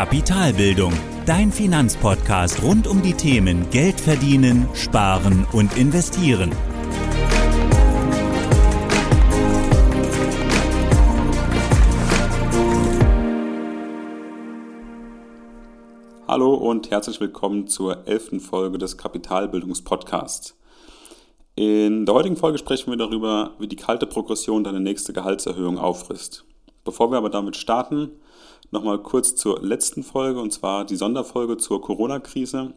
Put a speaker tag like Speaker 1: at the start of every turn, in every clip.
Speaker 1: Kapitalbildung, dein Finanzpodcast rund um die Themen Geld verdienen, sparen und investieren.
Speaker 2: Hallo und herzlich willkommen zur elften Folge des Kapitalbildungspodcasts. In der heutigen Folge sprechen wir darüber, wie die kalte Progression deine nächste Gehaltserhöhung auffrisst. Bevor wir aber damit starten, nochmal kurz zur letzten Folge und zwar die Sonderfolge zur Corona-Krise.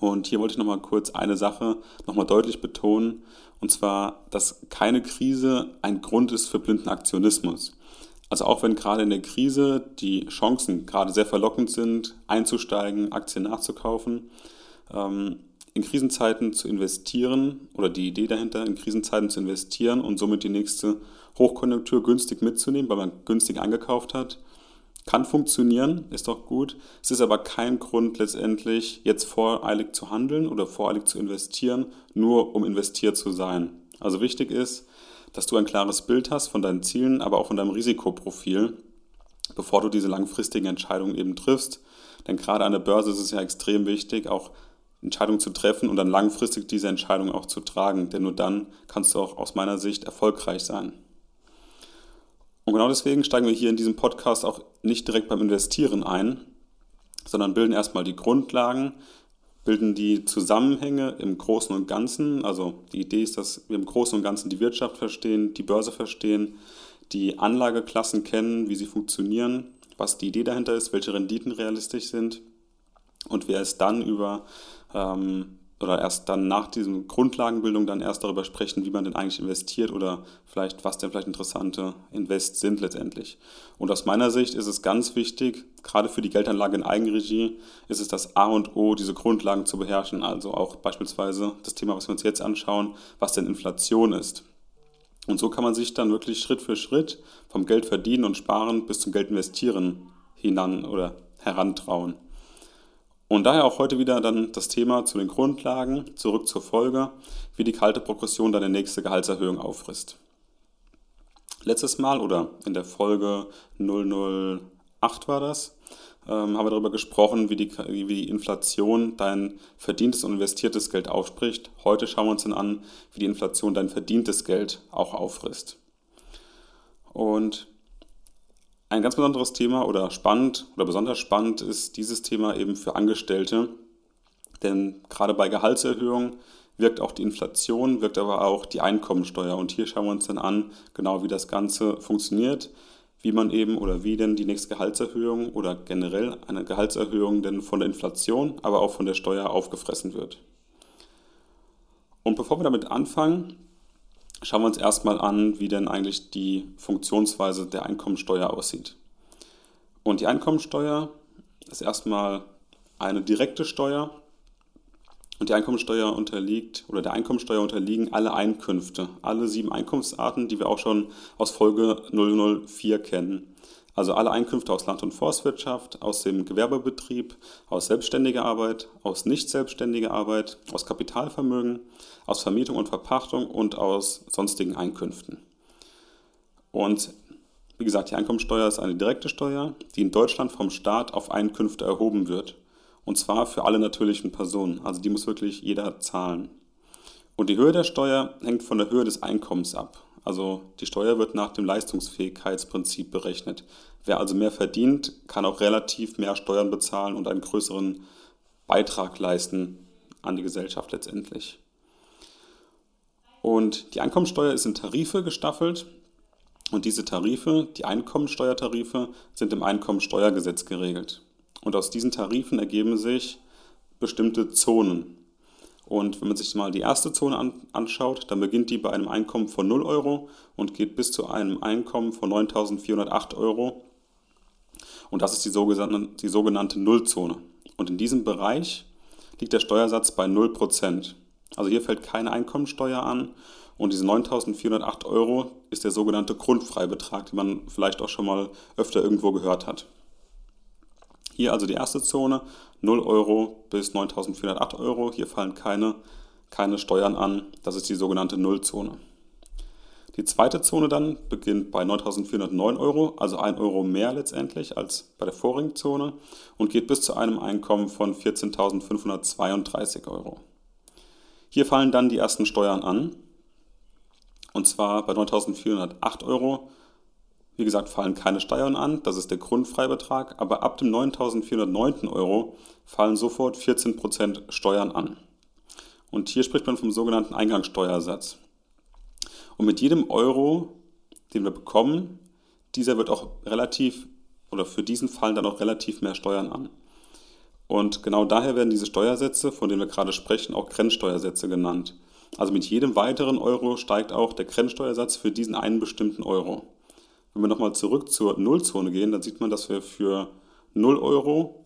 Speaker 2: Und hier wollte ich nochmal kurz eine Sache nochmal deutlich betonen und zwar, dass keine Krise ein Grund ist für blinden Aktionismus. Also auch wenn gerade in der Krise die Chancen gerade sehr verlockend sind, einzusteigen, Aktien nachzukaufen, ähm, in Krisenzeiten zu investieren oder die Idee dahinter, in Krisenzeiten zu investieren und somit die nächste Hochkonjunktur günstig mitzunehmen, weil man günstig angekauft hat, kann funktionieren, ist doch gut. Es ist aber kein Grund letztendlich, jetzt voreilig zu handeln oder voreilig zu investieren, nur um investiert zu sein. Also wichtig ist, dass du ein klares Bild hast von deinen Zielen, aber auch von deinem Risikoprofil, bevor du diese langfristigen Entscheidungen eben triffst. Denn gerade an der Börse ist es ja extrem wichtig, auch Entscheidungen zu treffen und dann langfristig diese Entscheidung auch zu tragen. Denn nur dann kannst du auch aus meiner Sicht erfolgreich sein. Und genau deswegen steigen wir hier in diesem Podcast auch nicht direkt beim Investieren ein, sondern bilden erstmal die Grundlagen, bilden die Zusammenhänge im Großen und Ganzen. Also die Idee ist, dass wir im Großen und Ganzen die Wirtschaft verstehen, die Börse verstehen, die Anlageklassen kennen, wie sie funktionieren, was die Idee dahinter ist, welche Renditen realistisch sind und wir es dann über ähm, oder erst dann nach diesem Grundlagenbildung dann erst darüber sprechen, wie man denn eigentlich investiert oder vielleicht, was denn vielleicht interessante Invests sind letztendlich. Und aus meiner Sicht ist es ganz wichtig, gerade für die Geldanlage in Eigenregie, ist es das A und O, diese Grundlagen zu beherrschen. Also auch beispielsweise das Thema, was wir uns jetzt anschauen, was denn Inflation ist. Und so kann man sich dann wirklich Schritt für Schritt vom Geld verdienen und sparen bis zum Geld investieren hinan oder herantrauen. Und daher auch heute wieder dann das Thema zu den Grundlagen, zurück zur Folge, wie die kalte Progression deine nächste Gehaltserhöhung auffrisst. Letztes Mal oder in der Folge 008 war das, ähm, haben wir darüber gesprochen, wie die, wie die Inflation dein verdientes und investiertes Geld aufspricht. Heute schauen wir uns dann an, wie die Inflation dein verdientes Geld auch auffrisst. Und ein ganz besonderes Thema oder spannend oder besonders spannend ist dieses Thema eben für Angestellte, denn gerade bei Gehaltserhöhungen wirkt auch die Inflation, wirkt aber auch die Einkommensteuer. Und hier schauen wir uns dann an, genau wie das Ganze funktioniert, wie man eben oder wie denn die nächste Gehaltserhöhung oder generell eine Gehaltserhöhung denn von der Inflation, aber auch von der Steuer aufgefressen wird. Und bevor wir damit anfangen, Schauen wir uns erstmal an, wie denn eigentlich die Funktionsweise der Einkommensteuer aussieht. Und die Einkommensteuer ist erstmal eine direkte Steuer und die Einkommensteuer unterliegt oder der Einkommensteuer unterliegen alle Einkünfte, alle sieben Einkunftsarten, die wir auch schon aus Folge 004 kennen. Also alle Einkünfte aus Land- und Forstwirtschaft, aus dem Gewerbebetrieb, aus selbstständiger Arbeit, aus nicht selbstständiger Arbeit, aus Kapitalvermögen, aus Vermietung und Verpachtung und aus sonstigen Einkünften. Und wie gesagt, die Einkommensteuer ist eine direkte Steuer, die in Deutschland vom Staat auf Einkünfte erhoben wird. Und zwar für alle natürlichen Personen. Also die muss wirklich jeder zahlen. Und die Höhe der Steuer hängt von der Höhe des Einkommens ab. Also die Steuer wird nach dem Leistungsfähigkeitsprinzip berechnet. Wer also mehr verdient, kann auch relativ mehr Steuern bezahlen und einen größeren Beitrag leisten an die Gesellschaft letztendlich. Und die Einkommensteuer ist in Tarife gestaffelt. Und diese Tarife, die Einkommensteuertarife, sind im Einkommensteuergesetz geregelt. Und aus diesen Tarifen ergeben sich bestimmte Zonen. Und wenn man sich mal die erste Zone an, anschaut, dann beginnt die bei einem Einkommen von 0 Euro und geht bis zu einem Einkommen von 9.408 Euro. Und das ist die sogenannte, die sogenannte Nullzone. Und in diesem Bereich liegt der Steuersatz bei 0%. Also hier fällt keine Einkommensteuer an und diese 9.408 Euro ist der sogenannte Grundfreibetrag, den man vielleicht auch schon mal öfter irgendwo gehört hat. Hier also die erste Zone, 0 Euro bis 9.408 Euro. Hier fallen keine, keine Steuern an. Das ist die sogenannte Nullzone. Die zweite Zone dann beginnt bei 9.409 Euro, also 1 Euro mehr letztendlich als bei der vorigen Zone und geht bis zu einem Einkommen von 14.532 Euro. Hier fallen dann die ersten Steuern an. Und zwar bei 9.408 Euro. Wie gesagt, fallen keine Steuern an, das ist der Grundfreibetrag, aber ab dem 9.409 Euro fallen sofort 14% Steuern an. Und hier spricht man vom sogenannten Eingangssteuersatz. Und mit jedem Euro, den wir bekommen, dieser wird auch relativ, oder für diesen fallen dann auch relativ mehr Steuern an. Und genau daher werden diese Steuersätze, von denen wir gerade sprechen, auch Grenzsteuersätze genannt. Also mit jedem weiteren Euro steigt auch der Grenzsteuersatz für diesen einen bestimmten Euro. Wenn wir nochmal zurück zur Nullzone gehen, dann sieht man, dass wir für 0 Euro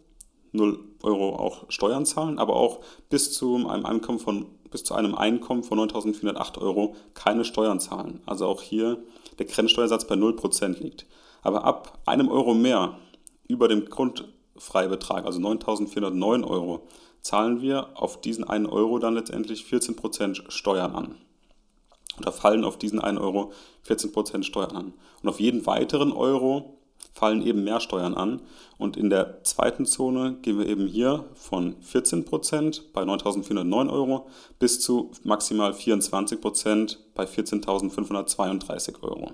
Speaker 2: 0 Euro auch Steuern zahlen, aber auch bis zu einem Einkommen von, bis zu einem Einkommen von 9.408 Euro keine Steuern zahlen. Also auch hier der Grenzsteuersatz bei 0% liegt. Aber ab einem Euro mehr über dem Grundfreibetrag, also 9.409 Euro, zahlen wir auf diesen einen Euro dann letztendlich 14% Steuern an. Oder fallen auf diesen einen Euro 14% Steuern an. Und auf jeden weiteren Euro fallen eben mehr Steuern an. Und in der zweiten Zone gehen wir eben hier von 14% bei 9.409 Euro bis zu maximal 24% bei 14.532 Euro.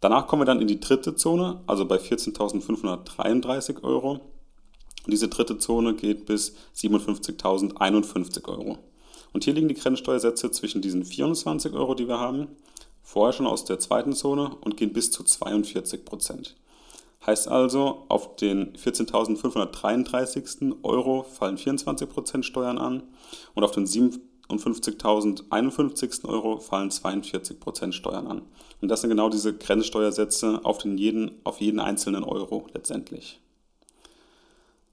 Speaker 2: Danach kommen wir dann in die dritte Zone, also bei 14.533 Euro. Und diese dritte Zone geht bis 57.051 Euro. Und hier liegen die Grenzsteuersätze zwischen diesen 24 Euro, die wir haben, vorher schon aus der zweiten Zone und gehen bis zu 42 Prozent. Heißt also, auf den 14.533 Euro fallen 24 Prozent Steuern an und auf den 57.051 Euro fallen 42 Prozent Steuern an. Und das sind genau diese Grenzsteuersätze auf, den jeden, auf jeden einzelnen Euro letztendlich.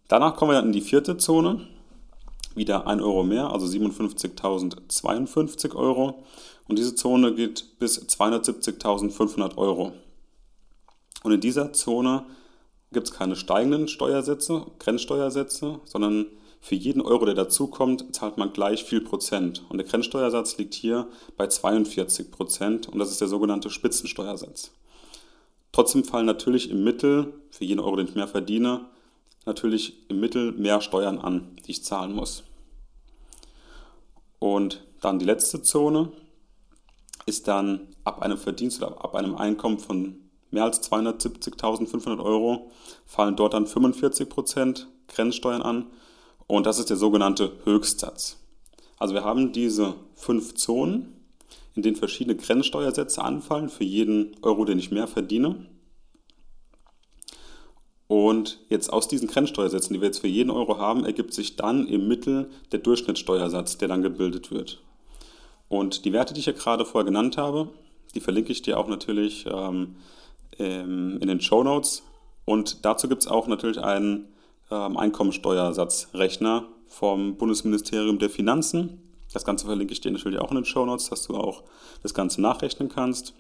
Speaker 2: Danach kommen wir dann in die vierte Zone. Wieder 1 Euro mehr, also 57.052 Euro. Und diese Zone geht bis 270.500 Euro. Und in dieser Zone gibt es keine steigenden Steuersätze, Grenzsteuersätze, sondern für jeden Euro, der dazukommt, zahlt man gleich viel Prozent. Und der Grenzsteuersatz liegt hier bei 42 Prozent und das ist der sogenannte Spitzensteuersatz. Trotzdem fallen natürlich im Mittel, für jeden Euro, den ich mehr verdiene, natürlich im Mittel mehr Steuern an, die ich zahlen muss. Und dann die letzte Zone, ist dann ab einem Verdienst oder ab einem Einkommen von mehr als 270.500 Euro fallen dort dann 45% Grenzsteuern an und das ist der sogenannte Höchstsatz. Also wir haben diese fünf Zonen, in denen verschiedene Grenzsteuersätze anfallen für jeden Euro, den ich mehr verdiene. Und jetzt aus diesen Grenzsteuersätzen, die wir jetzt für jeden Euro haben, ergibt sich dann im Mittel der Durchschnittssteuersatz, der dann gebildet wird. Und die Werte, die ich ja gerade vorher genannt habe, die verlinke ich dir auch natürlich ähm, ähm in den Show Notes. Und dazu gibt es auch natürlich einen ähm, Einkommensteuersatzrechner vom Bundesministerium der Finanzen. Das Ganze verlinke ich dir natürlich auch in den Show Notes, dass du auch das Ganze nachrechnen kannst.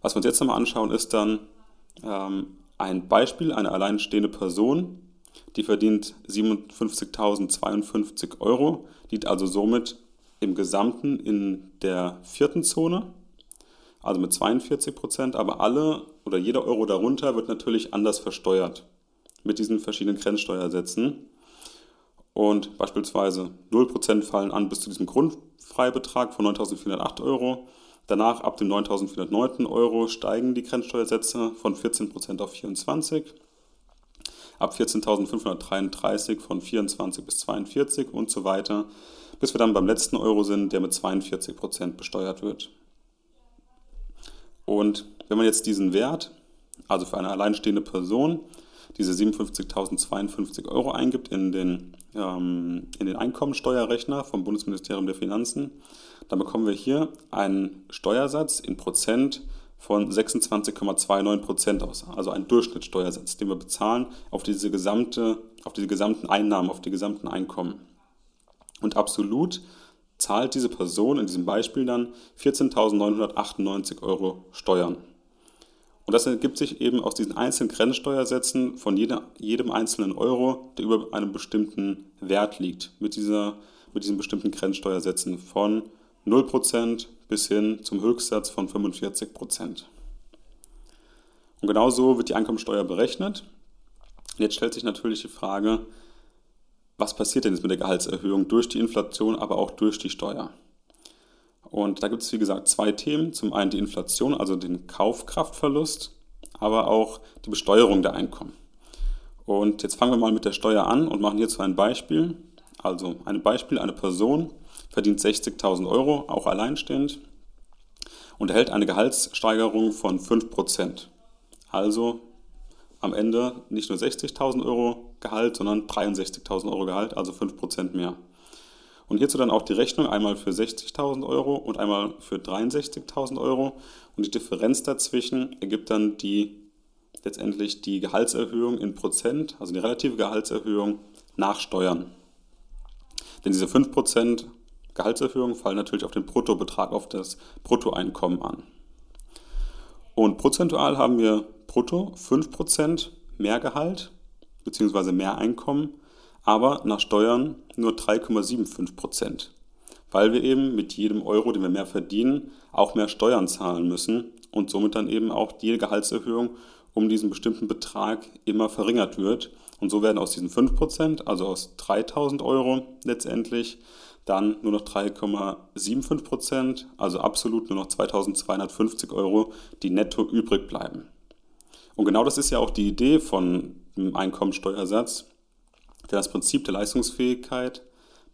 Speaker 2: Was wir uns jetzt nochmal anschauen, ist dann ähm, ein Beispiel, eine alleinstehende Person, die verdient 57.052 Euro, liegt also somit im Gesamten in der vierten Zone, also mit 42 Prozent, aber alle oder jeder Euro darunter wird natürlich anders versteuert mit diesen verschiedenen Grenzsteuersätzen. Und beispielsweise 0% fallen an bis zu diesem Grundfreibetrag von 9.408 Euro. Danach ab dem 9.409 Euro steigen die Grenzsteuersätze von 14% auf 24%. Ab 14.533 von 24 bis 42 und so weiter bis wir dann beim letzten Euro sind, der mit 42 Prozent besteuert wird. Und wenn man jetzt diesen Wert, also für eine alleinstehende Person, diese 57.052 Euro eingibt in den, ähm, in den Einkommensteuerrechner vom Bundesministerium der Finanzen, dann bekommen wir hier einen Steuersatz in Prozent von 26,29 Prozent aus, also einen Durchschnittssteuersatz, den wir bezahlen auf diese gesamte, auf diese gesamten Einnahmen, auf die gesamten Einkommen. Und absolut zahlt diese Person in diesem Beispiel dann 14.998 Euro Steuern. Und das ergibt sich eben aus diesen einzelnen Grenzsteuersätzen von jeder, jedem einzelnen Euro, der über einem bestimmten Wert liegt, mit, dieser, mit diesen bestimmten Grenzsteuersätzen von 0% bis hin zum Höchstsatz von 45 Prozent. Und genau so wird die Einkommensteuer berechnet. Jetzt stellt sich natürlich die Frage, was passiert denn jetzt mit der Gehaltserhöhung durch die Inflation, aber auch durch die Steuer? Und da gibt es, wie gesagt, zwei Themen. Zum einen die Inflation, also den Kaufkraftverlust, aber auch die Besteuerung der Einkommen. Und jetzt fangen wir mal mit der Steuer an und machen hierzu ein Beispiel. Also ein Beispiel, eine Person verdient 60.000 Euro, auch alleinstehend, und erhält eine Gehaltssteigerung von 5%. Also am Ende nicht nur 60.000 Euro Gehalt, sondern 63.000 Euro Gehalt, also 5% mehr. Und hierzu dann auch die Rechnung einmal für 60.000 Euro und einmal für 63.000 Euro. Und die Differenz dazwischen ergibt dann die letztendlich die Gehaltserhöhung in Prozent, also die relative Gehaltserhöhung nach Steuern. Denn diese 5% Gehaltserhöhung fallen natürlich auf den Bruttobetrag, auf das Bruttoeinkommen an. Und prozentual haben wir brutto 5% mehr Gehalt bzw. mehr Einkommen, aber nach Steuern nur 3,75%, weil wir eben mit jedem Euro, den wir mehr verdienen, auch mehr Steuern zahlen müssen und somit dann eben auch die Gehaltserhöhung um diesen bestimmten Betrag immer verringert wird. Und so werden aus diesen 5%, also aus 3000 Euro letztendlich, dann nur noch 3,75 Prozent, also absolut nur noch 2250 Euro, die netto übrig bleiben. Und genau das ist ja auch die Idee von dem Einkommensteuersatz, das Prinzip der Leistungsfähigkeit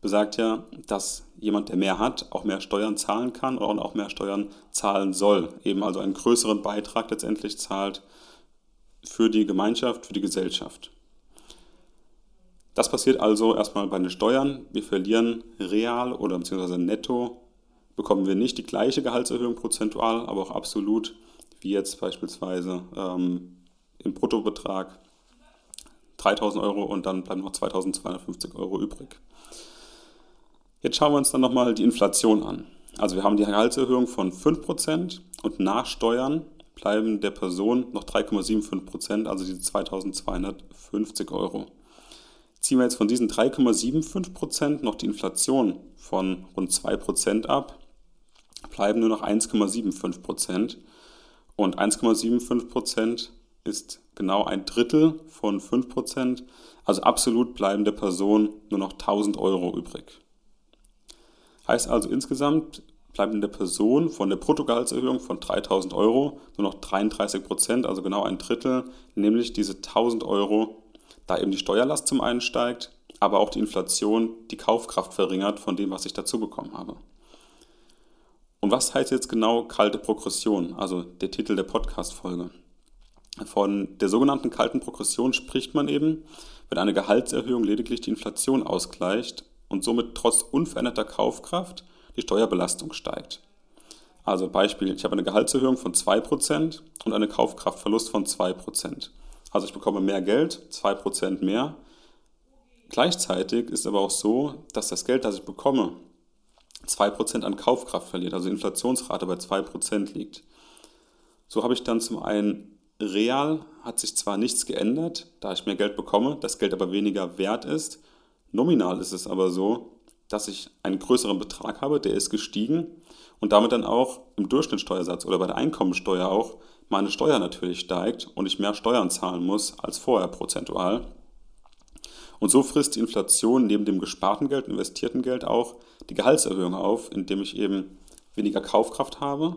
Speaker 2: besagt ja, dass jemand, der mehr hat, auch mehr Steuern zahlen kann und auch mehr Steuern zahlen soll, eben also einen größeren Beitrag letztendlich zahlt für die Gemeinschaft, für die Gesellschaft. Das passiert also erstmal bei den Steuern. Wir verlieren real oder beziehungsweise netto bekommen wir nicht die gleiche Gehaltserhöhung prozentual, aber auch absolut, wie jetzt beispielsweise ähm, im Bruttobetrag 3000 Euro und dann bleiben noch 2250 Euro übrig. Jetzt schauen wir uns dann nochmal die Inflation an. Also wir haben die Gehaltserhöhung von 5% und nach Steuern bleiben der Person noch 3,75%, also diese 2250 Euro. Ziehen wir jetzt von diesen 3,75% noch die Inflation von rund 2% ab, bleiben nur noch 1,75%. Und 1,75% ist genau ein Drittel von 5%. Also absolut bleiben der Person nur noch 1000 Euro übrig. Heißt also insgesamt bleiben der Person von der Bruttogehaltserhöhung von 3000 Euro nur noch 33% also genau ein Drittel, nämlich diese 1000 Euro da eben die Steuerlast zum einen steigt, aber auch die Inflation die Kaufkraft verringert von dem, was ich dazu bekommen habe. Und was heißt jetzt genau kalte Progression, also der Titel der Podcast-Folge? Von der sogenannten kalten Progression spricht man eben, wenn eine Gehaltserhöhung lediglich die Inflation ausgleicht und somit trotz unveränderter Kaufkraft die Steuerbelastung steigt. Also Beispiel, ich habe eine Gehaltserhöhung von 2% und einen Kaufkraftverlust von 2%. Also ich bekomme mehr Geld, 2% mehr. Gleichzeitig ist aber auch so, dass das Geld, das ich bekomme, 2% an Kaufkraft verliert, also Inflationsrate bei 2% liegt. So habe ich dann zum einen real hat sich zwar nichts geändert, da ich mehr Geld bekomme, das Geld aber weniger wert ist. Nominal ist es aber so, dass ich einen größeren Betrag habe, der ist gestiegen und damit dann auch im Durchschnittssteuersatz oder bei der Einkommensteuer auch meine Steuer natürlich steigt und ich mehr Steuern zahlen muss als vorher prozentual. Und so frisst die Inflation neben dem gesparten Geld, investierten Geld auch die Gehaltserhöhung auf, indem ich eben weniger Kaufkraft habe,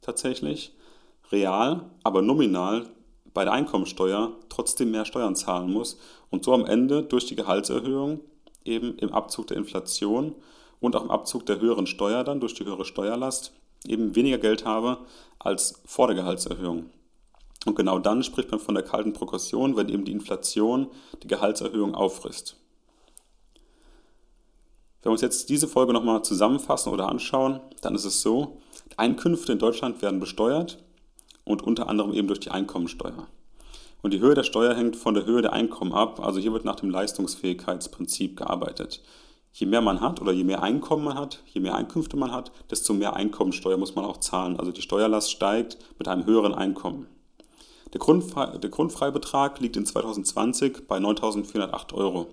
Speaker 2: tatsächlich, real, aber nominal bei der Einkommensteuer trotzdem mehr Steuern zahlen muss und so am Ende durch die Gehaltserhöhung eben im Abzug der Inflation und auch im Abzug der höheren Steuer dann durch die höhere Steuerlast eben weniger Geld habe als vor der Gehaltserhöhung. Und genau dann spricht man von der kalten Progression, wenn eben die Inflation die Gehaltserhöhung auffrisst. Wenn wir uns jetzt diese Folge nochmal zusammenfassen oder anschauen, dann ist es so, Einkünfte in Deutschland werden besteuert und unter anderem eben durch die Einkommensteuer. Und die Höhe der Steuer hängt von der Höhe der Einkommen ab, also hier wird nach dem Leistungsfähigkeitsprinzip gearbeitet je mehr man hat oder je mehr Einkommen man hat, je mehr Einkünfte man hat, desto mehr Einkommensteuer muss man auch zahlen. Also die Steuerlast steigt mit einem höheren Einkommen. Der, Grundfre der Grundfreibetrag liegt in 2020 bei 9.408 Euro.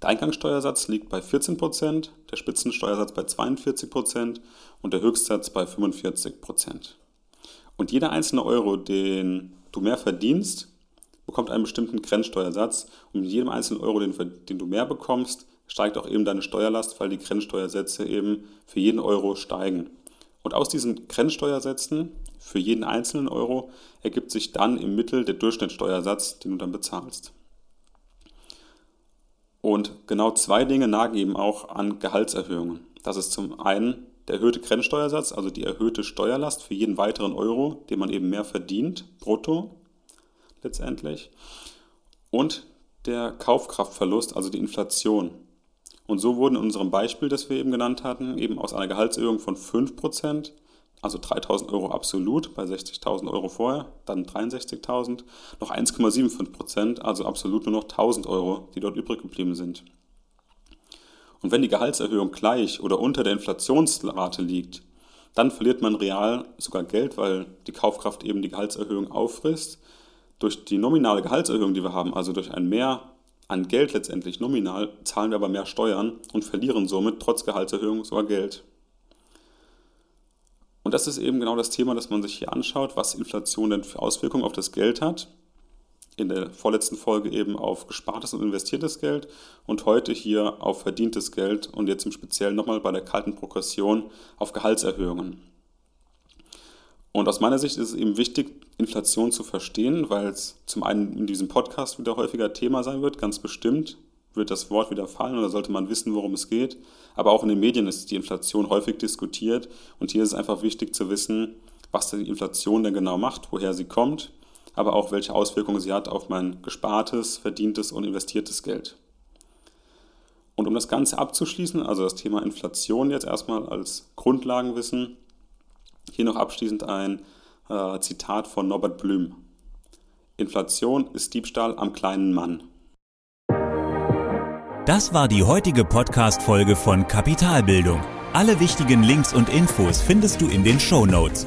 Speaker 2: Der Eingangssteuersatz liegt bei 14%, der Spitzensteuersatz bei 42% und der Höchstsatz bei 45%. Und jeder einzelne Euro, den du mehr verdienst, bekommt einen bestimmten Grenzsteuersatz. Und mit jedem einzelnen Euro, den, den du mehr bekommst, steigt auch eben deine Steuerlast, weil die Grenzsteuersätze eben für jeden Euro steigen. Und aus diesen Grenzsteuersätzen für jeden einzelnen Euro ergibt sich dann im Mittel der Durchschnittssteuersatz, den du dann bezahlst. Und genau zwei Dinge nagen eben auch an Gehaltserhöhungen. Das ist zum einen der erhöhte Grenzsteuersatz, also die erhöhte Steuerlast für jeden weiteren Euro, den man eben mehr verdient, brutto letztendlich. Und der Kaufkraftverlust, also die Inflation. Und so wurden in unserem Beispiel, das wir eben genannt hatten, eben aus einer Gehaltserhöhung von 5% also 3.000 Euro absolut bei 60.000 Euro vorher, dann 63.000, noch 1,75 Prozent, also absolut nur noch 1.000 Euro, die dort übrig geblieben sind. Und wenn die Gehaltserhöhung gleich oder unter der Inflationsrate liegt, dann verliert man real sogar Geld, weil die Kaufkraft eben die Gehaltserhöhung auffrisst. Durch die nominale Gehaltserhöhung, die wir haben, also durch ein Mehr an Geld letztendlich nominal, zahlen wir aber mehr Steuern und verlieren somit trotz Gehaltserhöhung sogar Geld. Und das ist eben genau das Thema, das man sich hier anschaut, was Inflation denn für Auswirkungen auf das Geld hat. In der vorletzten Folge eben auf gespartes und investiertes Geld und heute hier auf verdientes Geld und jetzt im Speziellen nochmal bei der kalten Progression auf Gehaltserhöhungen. Und aus meiner Sicht ist es eben wichtig, Inflation zu verstehen, weil es zum einen in diesem Podcast wieder häufiger Thema sein wird, ganz bestimmt, wird das Wort wieder fallen oder sollte man wissen, worum es geht. Aber auch in den Medien ist die Inflation häufig diskutiert und hier ist es einfach wichtig zu wissen, was die Inflation denn genau macht, woher sie kommt, aber auch welche Auswirkungen sie hat auf mein gespartes, verdientes und investiertes Geld. Und um das Ganze abzuschließen, also das Thema Inflation jetzt erstmal als Grundlagenwissen, hier noch abschließend ein äh, Zitat von Norbert Blüm. Inflation ist Diebstahl am kleinen Mann.
Speaker 1: Das war die heutige Podcast-Folge von Kapitalbildung. Alle wichtigen Links und Infos findest du in den Show Notes.